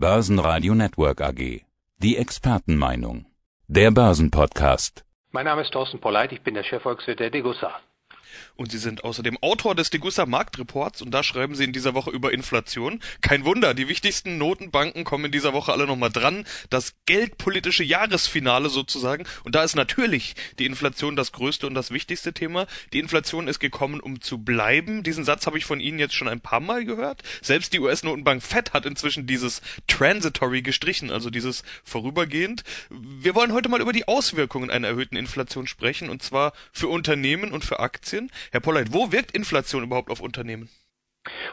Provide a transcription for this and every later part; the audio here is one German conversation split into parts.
Börsenradio Network AG. Die Expertenmeinung. Der Börsenpodcast. Mein Name ist Thorsten Polleit, ich bin der Chefvolkswirt der Degussa. Und Sie sind außerdem Autor des Degussa Marktreports und da schreiben Sie in dieser Woche über Inflation. Kein Wunder, die wichtigsten Notenbanken kommen in dieser Woche alle nochmal dran. Das geldpolitische Jahresfinale sozusagen. Und da ist natürlich die Inflation das größte und das wichtigste Thema. Die Inflation ist gekommen, um zu bleiben. Diesen Satz habe ich von Ihnen jetzt schon ein paar Mal gehört. Selbst die US-Notenbank Fed hat inzwischen dieses Transitory gestrichen, also dieses vorübergehend. Wir wollen heute mal über die Auswirkungen einer erhöhten Inflation sprechen und zwar für Unternehmen und für Aktien. Herr Polleit, wo wirkt Inflation überhaupt auf Unternehmen?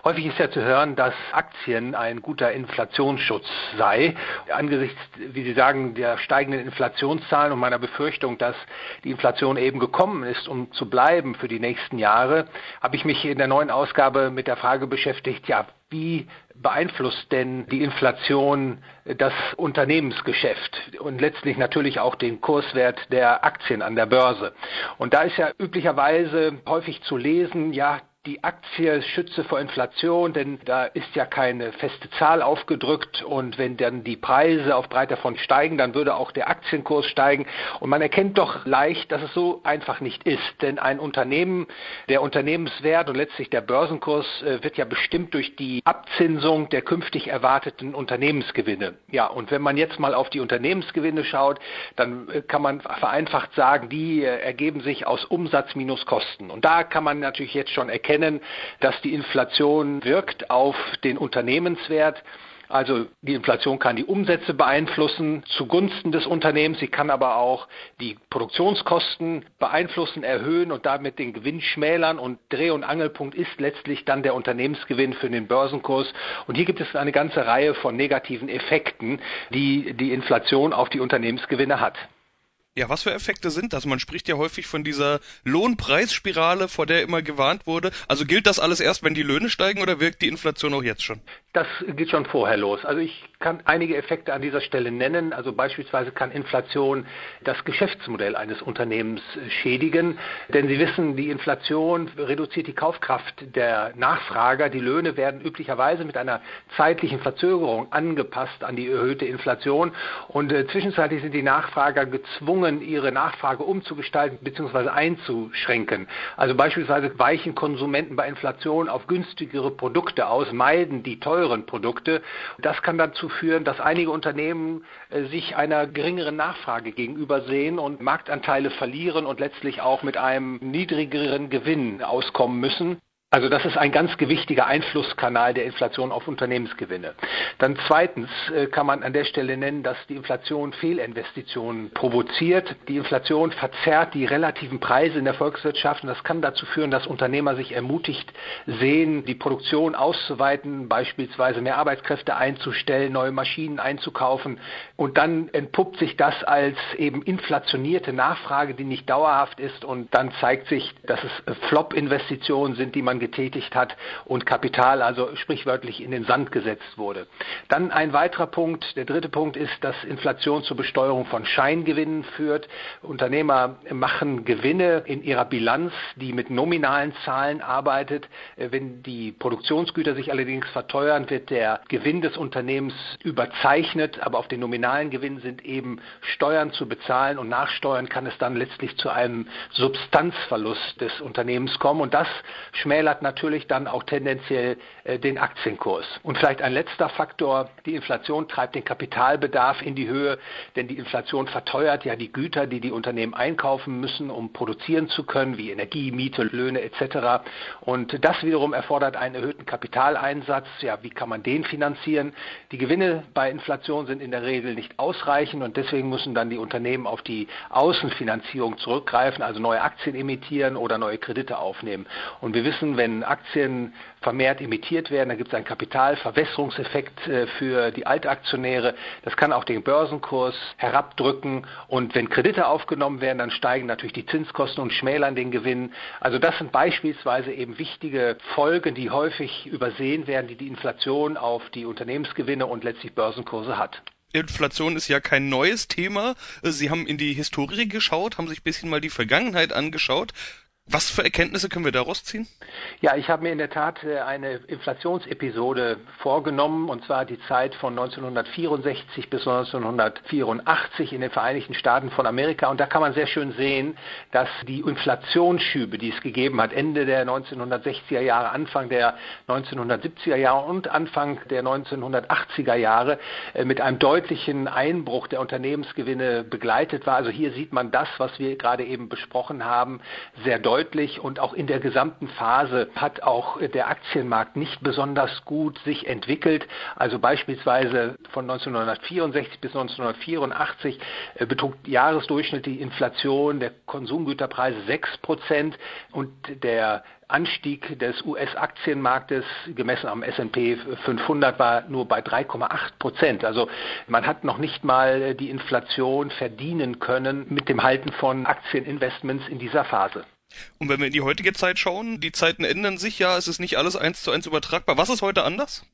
Häufig ist ja zu hören, dass Aktien ein guter Inflationsschutz sei. Angesichts, wie Sie sagen, der steigenden Inflationszahlen und meiner Befürchtung, dass die Inflation eben gekommen ist, um zu bleiben für die nächsten Jahre, habe ich mich in der neuen Ausgabe mit der Frage beschäftigt, ja, wie beeinflusst denn die Inflation das Unternehmensgeschäft und letztlich natürlich auch den Kurswert der Aktien an der Börse? Und da ist ja üblicherweise häufig zu lesen, ja, die Aktie schütze vor Inflation, denn da ist ja keine feste Zahl aufgedrückt. Und wenn dann die Preise auf breit davon steigen, dann würde auch der Aktienkurs steigen. Und man erkennt doch leicht, dass es so einfach nicht ist, denn ein Unternehmen, der Unternehmenswert und letztlich der Börsenkurs äh, wird ja bestimmt durch die Abzinsung der künftig erwarteten Unternehmensgewinne. Ja, und wenn man jetzt mal auf die Unternehmensgewinne schaut, dann äh, kann man vereinfacht sagen, die äh, ergeben sich aus Umsatz minus Kosten. Und da kann man natürlich jetzt schon erkennen, erkennen, dass die Inflation wirkt auf den Unternehmenswert. Also die Inflation kann die Umsätze beeinflussen zugunsten des Unternehmens, sie kann aber auch die Produktionskosten beeinflussen, erhöhen und damit den Gewinn schmälern und Dreh- und Angelpunkt ist letztlich dann der Unternehmensgewinn für den Börsenkurs. Und hier gibt es eine ganze Reihe von negativen Effekten, die die Inflation auf die Unternehmensgewinne hat. Ja, was für Effekte sind das? Man spricht ja häufig von dieser Lohnpreisspirale, vor der immer gewarnt wurde. Also gilt das alles erst, wenn die Löhne steigen oder wirkt die Inflation auch jetzt schon? Das geht schon vorher los. Also ich kann einige Effekte an dieser Stelle nennen. Also beispielsweise kann Inflation das Geschäftsmodell eines Unternehmens schädigen. Denn Sie wissen, die Inflation reduziert die Kaufkraft der Nachfrager. Die Löhne werden üblicherweise mit einer zeitlichen Verzögerung angepasst an die erhöhte Inflation. Und äh, zwischenzeitlich sind die Nachfrager gezwungen, ihre Nachfrage umzugestalten bzw. einzuschränken. Also beispielsweise weichen Konsumenten bei Inflation auf günstigere Produkte aus, meiden die teuren Produkte. Das kann dazu führen, dass einige Unternehmen äh, sich einer geringeren Nachfrage gegenüber sehen und Marktanteile verlieren und letztlich auch mit einem niedrigeren Gewinn auskommen müssen. Also das ist ein ganz gewichtiger Einflusskanal der Inflation auf Unternehmensgewinne. Dann zweitens äh, kann man an der Stelle nennen, dass die Inflation Fehlinvestitionen provoziert. Die Inflation verzerrt die relativen Preise in der Volkswirtschaft und das kann dazu führen, dass Unternehmer sich ermutigt sehen, die Produktion auszuweiten, beispielsweise mehr Arbeitskräfte einzustellen, neue Maschinen einzukaufen und dann entpuppt sich das als eben inflationierte Nachfrage, die nicht dauerhaft ist und dann zeigt sich, dass es Flop-Investitionen sind, die man getätigt hat und Kapital also sprichwörtlich in den Sand gesetzt wurde. Dann ein weiterer Punkt, der dritte Punkt ist, dass Inflation zur Besteuerung von Scheingewinnen führt. Unternehmer machen Gewinne in ihrer Bilanz, die mit nominalen Zahlen arbeitet. Äh, wenn die Produktionsgüter sich allerdings verteuern, wird der Gewinn des Unternehmens überzeichnet, aber auf den nominalen Gewinn sind eben Steuern zu bezahlen und nach Steuern kann es dann letztlich zu einem Substanzverlust des Unternehmens kommen und das schmälert hat natürlich dann auch tendenziell äh, den Aktienkurs. Und vielleicht ein letzter Faktor, die Inflation treibt den Kapitalbedarf in die Höhe, denn die Inflation verteuert ja die Güter, die die Unternehmen einkaufen müssen, um produzieren zu können, wie Energie, Miete, Löhne etc. Und das wiederum erfordert einen erhöhten Kapitaleinsatz. Ja, wie kann man den finanzieren? Die Gewinne bei Inflation sind in der Regel nicht ausreichend und deswegen müssen dann die Unternehmen auf die Außenfinanzierung zurückgreifen, also neue Aktien emittieren oder neue Kredite aufnehmen. Und wir wissen, wenn wenn Aktien vermehrt emittiert werden, dann gibt es einen Kapitalverwässerungseffekt äh, für die Altaktionäre. Das kann auch den Börsenkurs herabdrücken. Und wenn Kredite aufgenommen werden, dann steigen natürlich die Zinskosten und schmälern den Gewinn. Also das sind beispielsweise eben wichtige Folgen, die häufig übersehen werden, die die Inflation auf die Unternehmensgewinne und letztlich Börsenkurse hat. Inflation ist ja kein neues Thema. Sie haben in die Historie geschaut, haben sich ein bisschen mal die Vergangenheit angeschaut. Was für Erkenntnisse können wir daraus ziehen? Ja, ich habe mir in der Tat äh, eine Inflationsepisode vorgenommen, und zwar die Zeit von 1964 bis 1984 in den Vereinigten Staaten von Amerika. Und da kann man sehr schön sehen, dass die Inflationsschübe, die es gegeben hat, Ende der 1960er Jahre, Anfang der 1970er Jahre und Anfang der 1980er Jahre äh, mit einem deutlichen Einbruch der Unternehmensgewinne begleitet war. Also hier sieht man das, was wir gerade eben besprochen haben, sehr deutlich deutlich und auch in der gesamten Phase hat auch der Aktienmarkt nicht besonders gut sich entwickelt. Also beispielsweise von 1964 bis 1984 äh, betrug Jahresdurchschnitt die Inflation der Konsumgüterpreise 6 Prozent und der Anstieg des US-Aktienmarktes gemessen am S&P 500 war nur bei 3,8 Prozent. Also man hat noch nicht mal die Inflation verdienen können mit dem Halten von Aktieninvestments in dieser Phase. Und wenn wir in die heutige Zeit schauen, die Zeiten ändern sich ja, es ist nicht alles eins zu eins übertragbar. Was ist heute anders?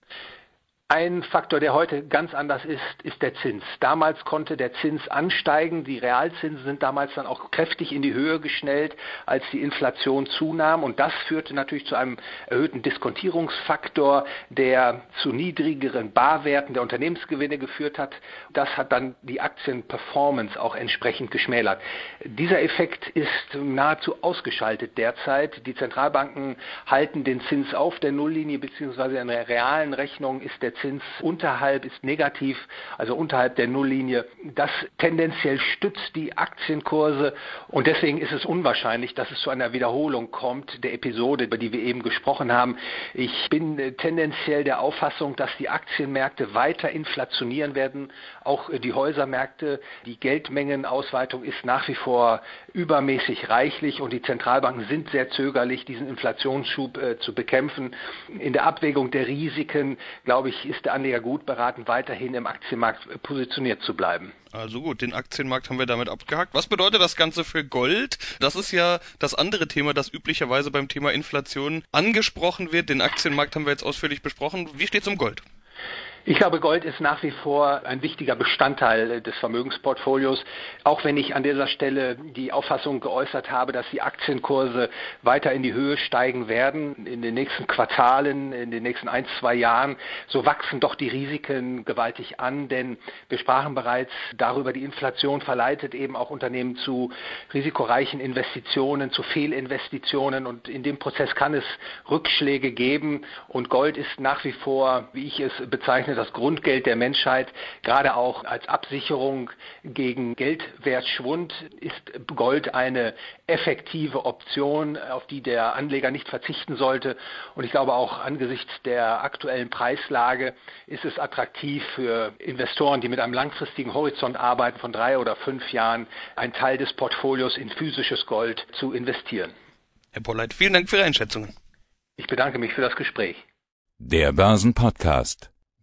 Ein Faktor, der heute ganz anders ist, ist der Zins. Damals konnte der Zins ansteigen. Die Realzinsen sind damals dann auch kräftig in die Höhe geschnellt, als die Inflation zunahm. Und das führte natürlich zu einem erhöhten Diskontierungsfaktor, der zu niedrigeren Barwerten der Unternehmensgewinne geführt hat. Das hat dann die Aktienperformance auch entsprechend geschmälert. Dieser Effekt ist nahezu ausgeschaltet derzeit. Die Zentralbanken halten den Zins auf der Nulllinie beziehungsweise in der realen Rechnung ist der Zins unterhalb ist negativ, also unterhalb der Nulllinie. Das tendenziell stützt die Aktienkurse und deswegen ist es unwahrscheinlich, dass es zu einer Wiederholung kommt der Episode, über die wir eben gesprochen haben. Ich bin tendenziell der Auffassung, dass die Aktienmärkte weiter inflationieren werden, auch die Häusermärkte. Die Geldmengenausweitung ist nach wie vor übermäßig reichlich und die Zentralbanken sind sehr zögerlich, diesen Inflationsschub äh, zu bekämpfen. In der Abwägung der Risiken, glaube ich, ist der Anleger gut beraten, weiterhin im Aktienmarkt positioniert zu bleiben. Also gut, den Aktienmarkt haben wir damit abgehakt. Was bedeutet das Ganze für Gold? Das ist ja das andere Thema, das üblicherweise beim Thema Inflation angesprochen wird. Den Aktienmarkt haben wir jetzt ausführlich besprochen. Wie steht es um Gold? Ich glaube, Gold ist nach wie vor ein wichtiger Bestandteil des Vermögensportfolios, auch wenn ich an dieser Stelle die Auffassung geäußert habe, dass die Aktienkurse weiter in die Höhe steigen werden in den nächsten Quartalen, in den nächsten ein, zwei Jahren. So wachsen doch die Risiken gewaltig an, denn wir sprachen bereits darüber, die Inflation verleitet eben auch Unternehmen zu risikoreichen Investitionen, zu Fehlinvestitionen und in dem Prozess kann es Rückschläge geben und Gold ist nach wie vor, wie ich es bezeichne, bezeichnet das Grundgeld der Menschheit, gerade auch als Absicherung gegen Geldwertschwund ist Gold eine effektive Option, auf die der Anleger nicht verzichten sollte. Und ich glaube auch angesichts der aktuellen Preislage ist es attraktiv für Investoren, die mit einem langfristigen Horizont arbeiten von drei oder fünf Jahren, einen Teil des Portfolios in physisches Gold zu investieren. Herr Polleit, vielen Dank für Ihre Einschätzungen. Ich bedanke mich für das Gespräch. Der Börsenpodcast.